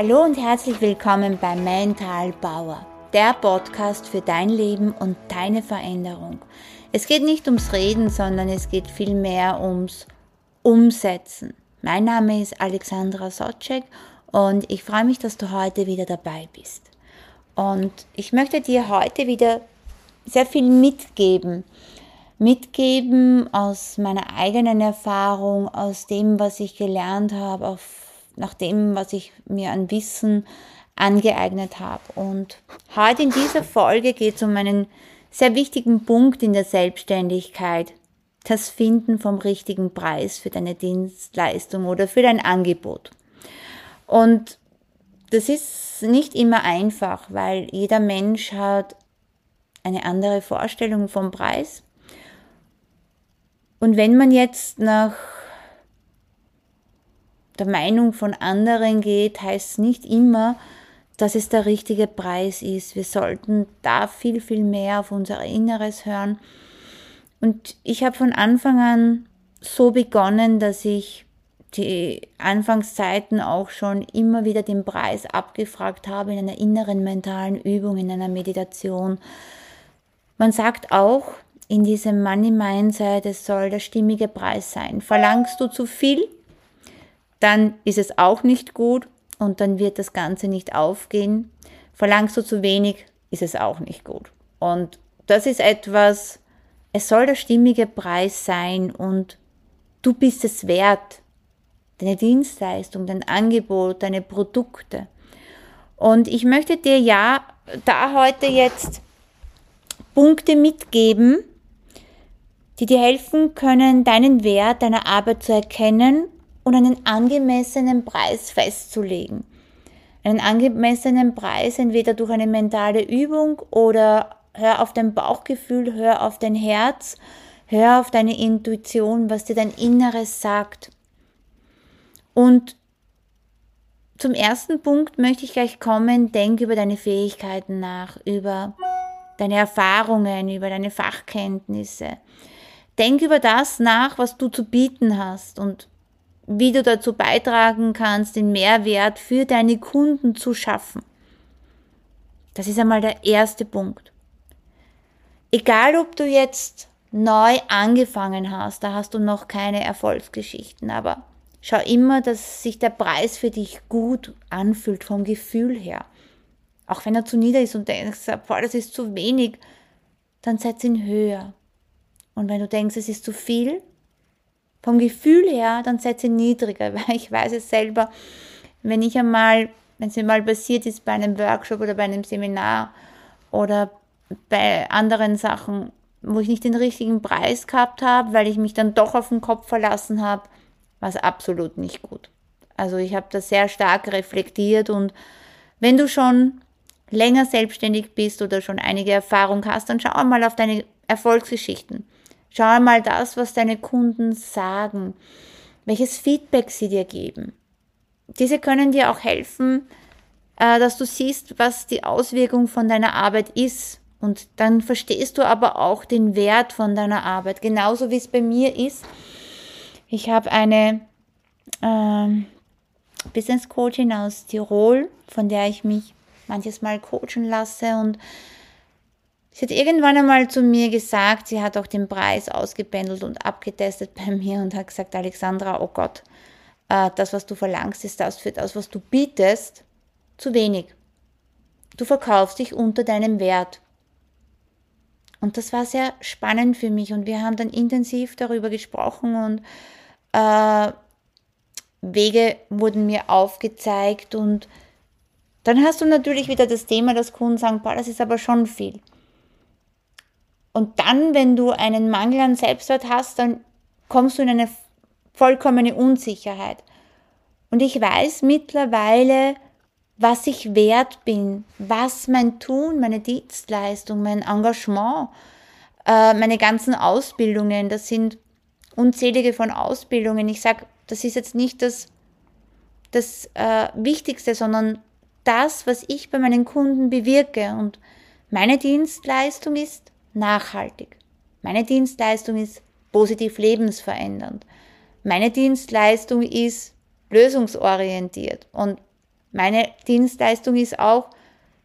Hallo und herzlich willkommen bei Mental Power, der Podcast für dein Leben und deine Veränderung. Es geht nicht ums Reden, sondern es geht vielmehr ums Umsetzen. Mein Name ist Alexandra Socek und ich freue mich, dass du heute wieder dabei bist. Und ich möchte dir heute wieder sehr viel mitgeben. Mitgeben aus meiner eigenen Erfahrung, aus dem, was ich gelernt habe, auf nach dem, was ich mir an Wissen angeeignet habe. Und heute in dieser Folge geht es um einen sehr wichtigen Punkt in der Selbstständigkeit. Das Finden vom richtigen Preis für deine Dienstleistung oder für dein Angebot. Und das ist nicht immer einfach, weil jeder Mensch hat eine andere Vorstellung vom Preis. Und wenn man jetzt nach der Meinung von anderen geht, heißt nicht immer, dass es der richtige Preis ist. Wir sollten da viel, viel mehr auf unser Inneres hören. Und ich habe von Anfang an so begonnen, dass ich die Anfangszeiten auch schon immer wieder den Preis abgefragt habe in einer inneren mentalen Übung, in einer Meditation. Man sagt auch in diesem Money Mindset, es soll der stimmige Preis sein. Verlangst du zu viel, dann ist es auch nicht gut und dann wird das Ganze nicht aufgehen. Verlangst du zu wenig, ist es auch nicht gut. Und das ist etwas, es soll der stimmige Preis sein und du bist es wert. Deine Dienstleistung, dein Angebot, deine Produkte. Und ich möchte dir ja da heute jetzt Punkte mitgeben, die dir helfen können, deinen Wert deiner Arbeit zu erkennen und einen angemessenen Preis festzulegen. Einen angemessenen Preis entweder durch eine mentale Übung oder hör auf dein Bauchgefühl, hör auf dein Herz, hör auf deine Intuition, was dir dein Inneres sagt. Und zum ersten Punkt möchte ich gleich kommen, denk über deine Fähigkeiten nach, über deine Erfahrungen, über deine Fachkenntnisse. Denk über das nach, was du zu bieten hast und wie du dazu beitragen kannst, den Mehrwert für deine Kunden zu schaffen. Das ist einmal der erste Punkt. Egal, ob du jetzt neu angefangen hast, da hast du noch keine Erfolgsgeschichten, aber schau immer, dass sich der Preis für dich gut anfühlt vom Gefühl her. Auch wenn er zu nieder ist und denkst, boah, das ist zu wenig, dann setz ihn höher. Und wenn du denkst, es ist zu viel, vom Gefühl her, dann setze niedriger, weil ich weiß es selber, wenn ich einmal, wenn es mir mal passiert ist bei einem Workshop oder bei einem Seminar oder bei anderen Sachen, wo ich nicht den richtigen Preis gehabt habe, weil ich mich dann doch auf den Kopf verlassen habe, war es absolut nicht gut. Also ich habe das sehr stark reflektiert und wenn du schon länger selbstständig bist oder schon einige Erfahrung hast, dann schau mal auf deine Erfolgsgeschichten. Schau mal das, was deine Kunden sagen, welches Feedback sie dir geben. Diese können dir auch helfen, äh, dass du siehst, was die Auswirkung von deiner Arbeit ist. Und dann verstehst du aber auch den Wert von deiner Arbeit. Genauso wie es bei mir ist. Ich habe eine äh, Business Coachin aus Tirol, von der ich mich manches Mal coachen lasse und Sie hat irgendwann einmal zu mir gesagt, sie hat auch den Preis ausgependelt und abgetestet bei mir und hat gesagt, Alexandra, oh Gott, äh, das, was du verlangst, ist das für das, was du bietest, zu wenig. Du verkaufst dich unter deinem Wert. Und das war sehr spannend für mich und wir haben dann intensiv darüber gesprochen und äh, Wege wurden mir aufgezeigt und dann hast du natürlich wieder das Thema, dass Kunden sagen, boah, das ist aber schon viel. Und dann, wenn du einen Mangel an Selbstwert hast, dann kommst du in eine vollkommene Unsicherheit. Und ich weiß mittlerweile, was ich wert bin, was mein Tun, meine Dienstleistung, mein Engagement, äh, meine ganzen Ausbildungen, das sind unzählige von Ausbildungen. Ich sage, das ist jetzt nicht das, das äh, Wichtigste, sondern das, was ich bei meinen Kunden bewirke. Und meine Dienstleistung ist, nachhaltig. Meine Dienstleistung ist positiv lebensverändernd. Meine Dienstleistung ist lösungsorientiert. Und Meine Dienstleistung ist auch,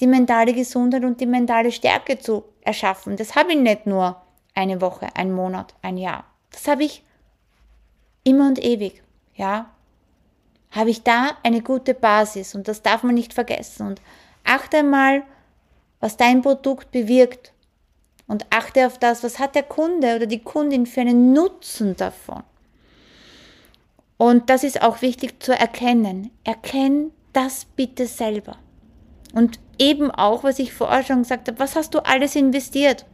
die mentale Gesundheit und die mentale Stärke zu erschaffen. Das habe ich nicht nur eine Woche, ein Monat, ein Jahr. Das habe ich immer und ewig. Ja, habe ich da eine gute Basis und das darf man nicht vergessen. Und achte mal, was dein Produkt bewirkt und achte auf das, was hat der Kunde oder die Kundin für einen Nutzen davon. Und das ist auch wichtig zu erkennen. Erkenn das bitte selber. Und eben auch, was ich vorher schon gesagt habe, was hast du alles investiert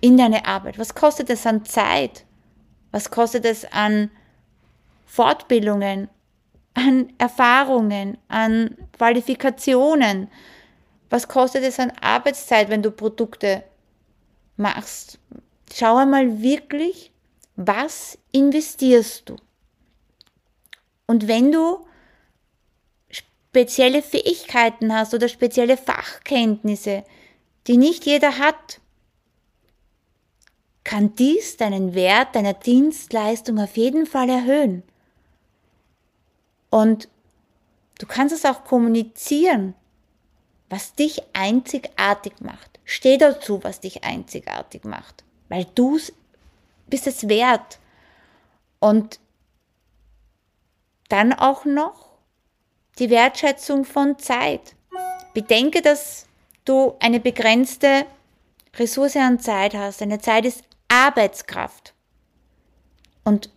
in deine Arbeit? Was kostet es an Zeit? Was kostet es an Fortbildungen, an Erfahrungen, an Qualifikationen? Was kostet es an Arbeitszeit, wenn du Produkte machst? Schau einmal wirklich, was investierst du? Und wenn du spezielle Fähigkeiten hast oder spezielle Fachkenntnisse, die nicht jeder hat, kann dies deinen Wert deiner Dienstleistung auf jeden Fall erhöhen. Und du kannst es auch kommunizieren, was dich einzigartig macht. Steh dazu, was dich einzigartig macht, weil du bist es wert. Und dann auch noch die Wertschätzung von Zeit. Bedenke, dass du eine begrenzte Ressource an Zeit hast. Deine Zeit ist Arbeitskraft. Und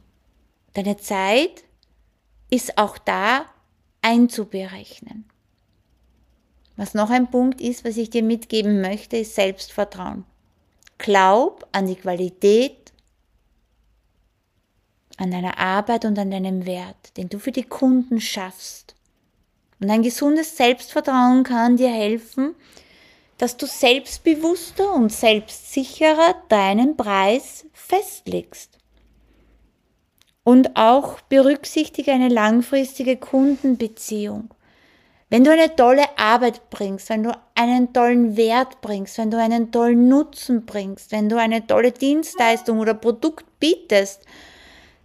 deine Zeit ist auch da einzuberechnen. Was noch ein Punkt ist, was ich dir mitgeben möchte, ist Selbstvertrauen. Glaub an die Qualität, an deiner Arbeit und an deinem Wert, den du für die Kunden schaffst. Und ein gesundes Selbstvertrauen kann dir helfen, dass du selbstbewusster und selbstsicherer deinen Preis festlegst. Und auch berücksichtige eine langfristige Kundenbeziehung. Wenn du eine tolle Arbeit bringst, wenn du einen tollen Wert bringst, wenn du einen tollen Nutzen bringst, wenn du eine tolle Dienstleistung oder Produkt bietest,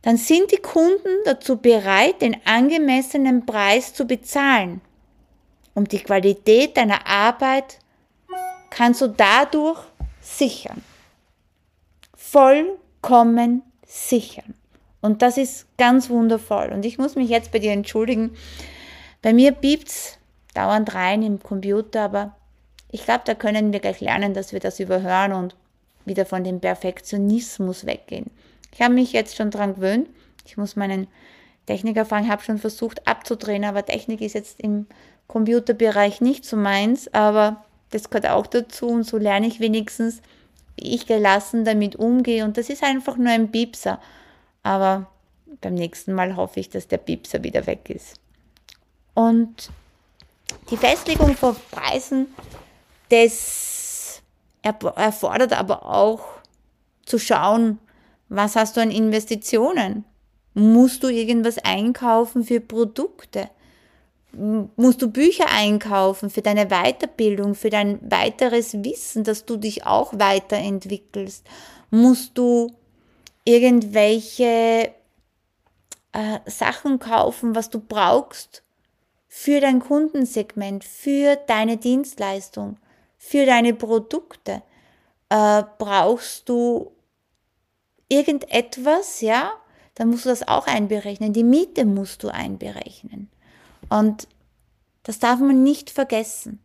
dann sind die Kunden dazu bereit, den angemessenen Preis zu bezahlen. Um die Qualität deiner Arbeit kannst du dadurch sichern. Vollkommen sichern. Und das ist ganz wundervoll. Und ich muss mich jetzt bei dir entschuldigen. Bei mir piept's dauernd rein im Computer, aber ich glaube, da können wir gleich lernen, dass wir das überhören und wieder von dem Perfektionismus weggehen. Ich habe mich jetzt schon daran gewöhnt. Ich muss meinen Techniker fragen, habe schon versucht abzudrehen, aber Technik ist jetzt im Computerbereich nicht so meins, aber das gehört auch dazu und so lerne ich wenigstens, wie ich gelassen damit umgehe und das ist einfach nur ein Piepser. Aber beim nächsten Mal hoffe ich, dass der Piepser wieder weg ist. Und die Festlegung von Preisen, das erfordert aber auch zu schauen, was hast du an Investitionen? Musst du irgendwas einkaufen für Produkte? Musst du Bücher einkaufen für deine Weiterbildung, für dein weiteres Wissen, dass du dich auch weiterentwickelst? Musst du irgendwelche äh, Sachen kaufen, was du brauchst für dein Kundensegment, für deine Dienstleistung, für deine Produkte. Äh, brauchst du irgendetwas, ja, dann musst du das auch einberechnen. Die Miete musst du einberechnen. Und das darf man nicht vergessen.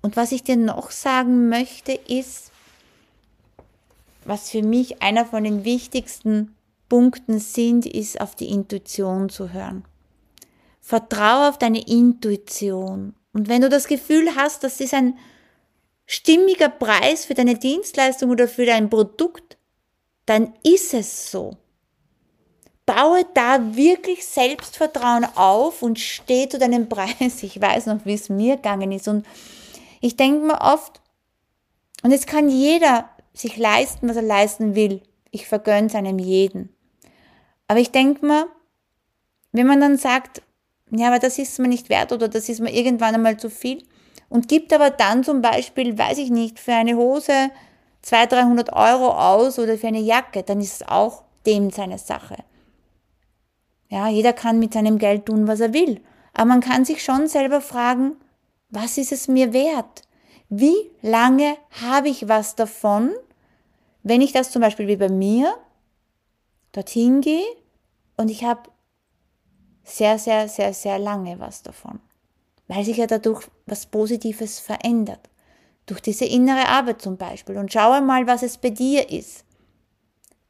Und was ich dir noch sagen möchte, ist, was für mich einer von den wichtigsten Punkten sind, ist auf die Intuition zu hören. Vertraue auf deine Intuition. Und wenn du das Gefühl hast, das ist ein stimmiger Preis für deine Dienstleistung oder für dein Produkt, dann ist es so. Baue da wirklich Selbstvertrauen auf und steh zu deinem Preis. Ich weiß noch, wie es mir gegangen ist. Und ich denke mir oft, und es kann jeder sich leisten, was er leisten will. Ich vergönne es einem jeden. Aber ich denke mir, wenn man dann sagt, ja, aber das ist mir nicht wert oder das ist mir irgendwann einmal zu viel und gibt aber dann zum Beispiel, weiß ich nicht, für eine Hose 200, 300 Euro aus oder für eine Jacke, dann ist es auch dem seine Sache. Ja, jeder kann mit seinem Geld tun, was er will. Aber man kann sich schon selber fragen, was ist es mir wert? Wie lange habe ich was davon, wenn ich das zum Beispiel wie bei mir dorthin gehe und ich habe sehr, sehr, sehr, sehr lange was davon, weil sich ja dadurch was Positives verändert. Durch diese innere Arbeit zum Beispiel. Und schaue mal, was es bei dir ist.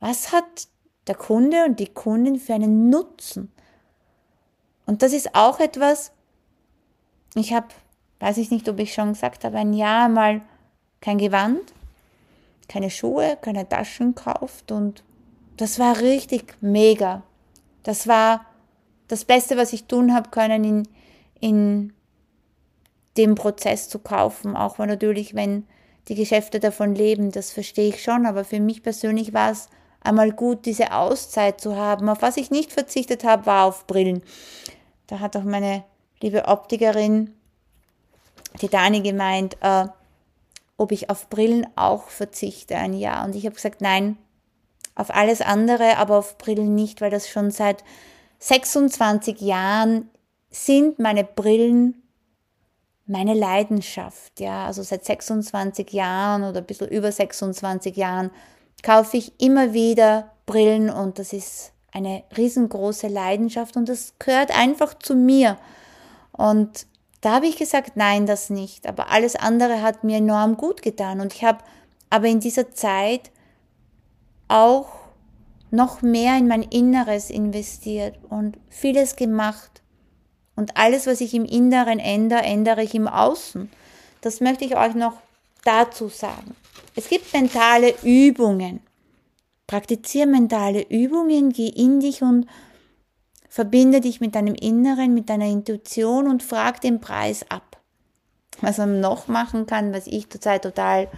Was hat der Kunde und die Kundin für einen Nutzen? Und das ist auch etwas, ich habe, weiß ich nicht, ob ich schon gesagt habe, ein Jahr mal kein Gewand, keine Schuhe, keine Taschen gekauft und das war richtig mega. Das war das Beste, was ich tun habe können in, in dem Prozess zu kaufen, auch wenn natürlich, wenn die Geschäfte davon leben, das verstehe ich schon, aber für mich persönlich war es einmal gut, diese Auszeit zu haben. Auf was ich nicht verzichtet habe, war auf Brillen. Da hat auch meine liebe Optikerin, die Dani, gemeint, äh, ob ich auf Brillen auch verzichte ein Jahr. Und ich habe gesagt, nein, auf alles andere, aber auf Brillen nicht, weil das schon seit 26 Jahren sind meine Brillen meine Leidenschaft. Ja, also seit 26 Jahren oder ein bisschen über 26 Jahren kaufe ich immer wieder Brillen und das ist eine riesengroße Leidenschaft und das gehört einfach zu mir. Und da habe ich gesagt, nein, das nicht. Aber alles andere hat mir enorm gut getan. Und ich habe aber in dieser Zeit auch noch mehr in mein Inneres investiert und vieles gemacht. Und alles, was ich im Inneren ändere, ändere ich im Außen. Das möchte ich euch noch dazu sagen. Es gibt mentale Übungen. Praktiziere mentale Übungen, geh in dich und verbinde dich mit deinem Inneren, mit deiner Intuition und frag den Preis ab. Was man noch machen kann, was ich zurzeit total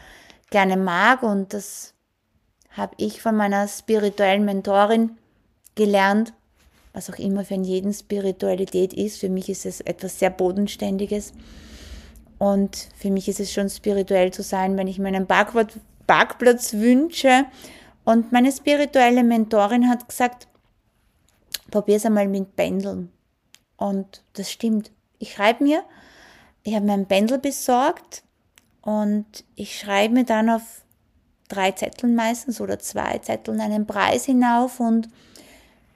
gerne mag und das habe ich von meiner spirituellen Mentorin gelernt, was auch immer für jeden Spiritualität ist. Für mich ist es etwas sehr Bodenständiges. Und für mich ist es schon spirituell zu sein, wenn ich mir einen Parkplatz wünsche. Und meine spirituelle Mentorin hat gesagt, probier es einmal mit Pendeln. Und das stimmt. Ich schreibe mir, ich habe mir ein Pendel besorgt und ich schreibe mir dann auf drei Zetteln meistens oder zwei Zetteln einen Preis hinauf und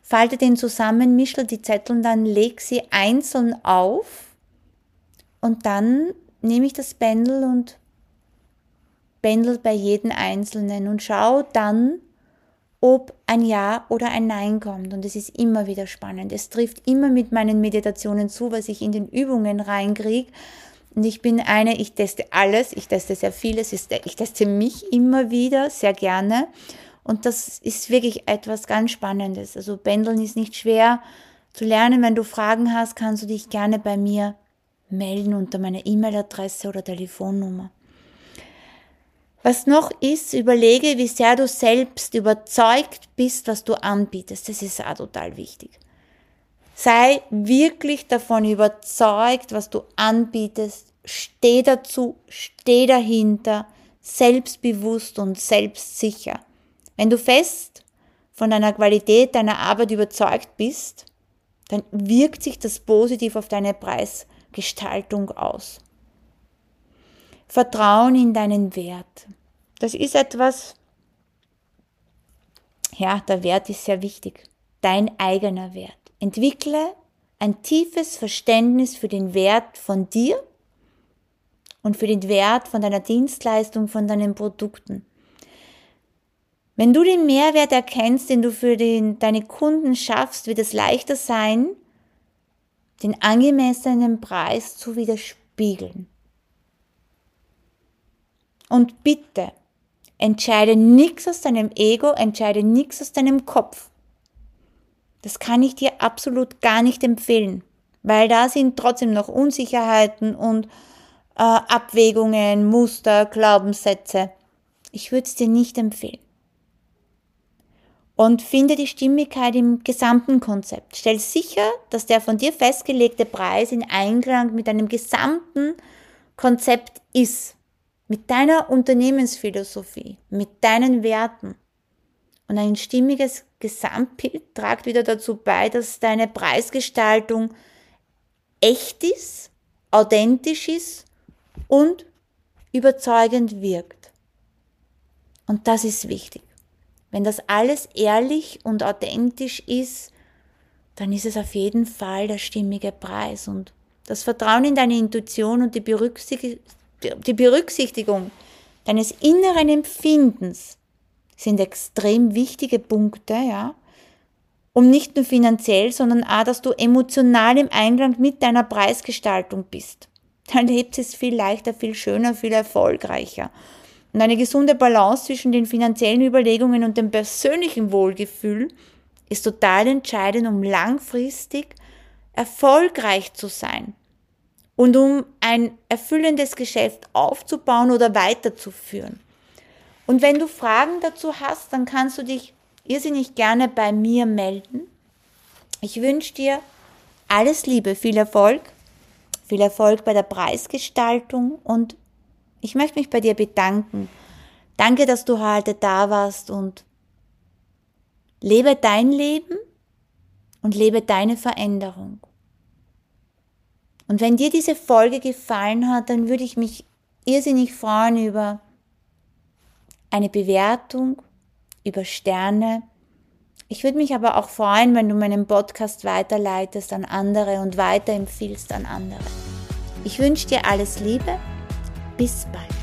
falte den zusammen, mische die Zettel, dann leg sie einzeln auf und dann nehme ich das Pendel und pendel bei jedem einzelnen und schaue dann, ob ein Ja oder ein Nein kommt. Und es ist immer wieder spannend. Es trifft immer mit meinen Meditationen zu, was ich in den Übungen reinkriege. Und ich bin eine, ich teste alles, ich teste sehr vieles, ich teste mich immer wieder sehr gerne. Und das ist wirklich etwas ganz Spannendes. Also Pendeln ist nicht schwer zu lernen. Wenn du Fragen hast, kannst du dich gerne bei mir melden unter meiner E-Mail-Adresse oder Telefonnummer. Was noch ist, überlege, wie sehr du selbst überzeugt bist, was du anbietest. Das ist auch total wichtig. Sei wirklich davon überzeugt, was du anbietest. Steh dazu, steh dahinter, selbstbewusst und selbstsicher. Wenn du fest von deiner Qualität deiner Arbeit überzeugt bist, dann wirkt sich das positiv auf deine Preisgestaltung aus. Vertrauen in deinen Wert. Das ist etwas, ja, der Wert ist sehr wichtig. Dein eigener Wert. Entwickle ein tiefes Verständnis für den Wert von dir und für den Wert von deiner Dienstleistung, von deinen Produkten. Wenn du den Mehrwert erkennst, den du für den, deine Kunden schaffst, wird es leichter sein, den angemessenen Preis zu widerspiegeln. Und bitte, entscheide nichts aus deinem Ego, entscheide nichts aus deinem Kopf. Das kann ich dir absolut gar nicht empfehlen, weil da sind trotzdem noch Unsicherheiten und äh, Abwägungen, Muster, Glaubenssätze. Ich würde es dir nicht empfehlen. Und finde die Stimmigkeit im gesamten Konzept. Stell sicher, dass der von dir festgelegte Preis in Einklang mit deinem gesamten Konzept ist. Mit deiner Unternehmensphilosophie, mit deinen Werten. Und ein stimmiges Gesamtbild tragt wieder dazu bei, dass deine Preisgestaltung echt ist, authentisch ist und überzeugend wirkt. Und das ist wichtig. Wenn das alles ehrlich und authentisch ist, dann ist es auf jeden Fall der stimmige Preis. Und das Vertrauen in deine Intuition und die, Berücksichtigung deines inneren Empfindens sind extrem wichtige Punkte, ja, um nicht nur finanziell, sondern auch, dass du emotional im Einklang mit deiner Preisgestaltung bist. Dann lebt es viel leichter, viel schöner, viel erfolgreicher. Und eine gesunde Balance zwischen den finanziellen Überlegungen und dem persönlichen Wohlgefühl ist total entscheidend, um langfristig erfolgreich zu sein und um ein erfüllendes Geschäft aufzubauen oder weiterzuführen. Und wenn du Fragen dazu hast, dann kannst du dich irrsinnig gerne bei mir melden. Ich wünsche dir alles Liebe, viel Erfolg, viel Erfolg bei der Preisgestaltung und ich möchte mich bei dir bedanken. Danke, dass du heute da warst und lebe dein Leben und lebe deine Veränderung. Und wenn dir diese Folge gefallen hat, dann würde ich mich irrsinnig freuen über eine Bewertung, über Sterne. Ich würde mich aber auch freuen, wenn du meinen Podcast weiterleitest an andere und weiterempfiehlst an andere. Ich wünsche dir alles Liebe. Bis bald.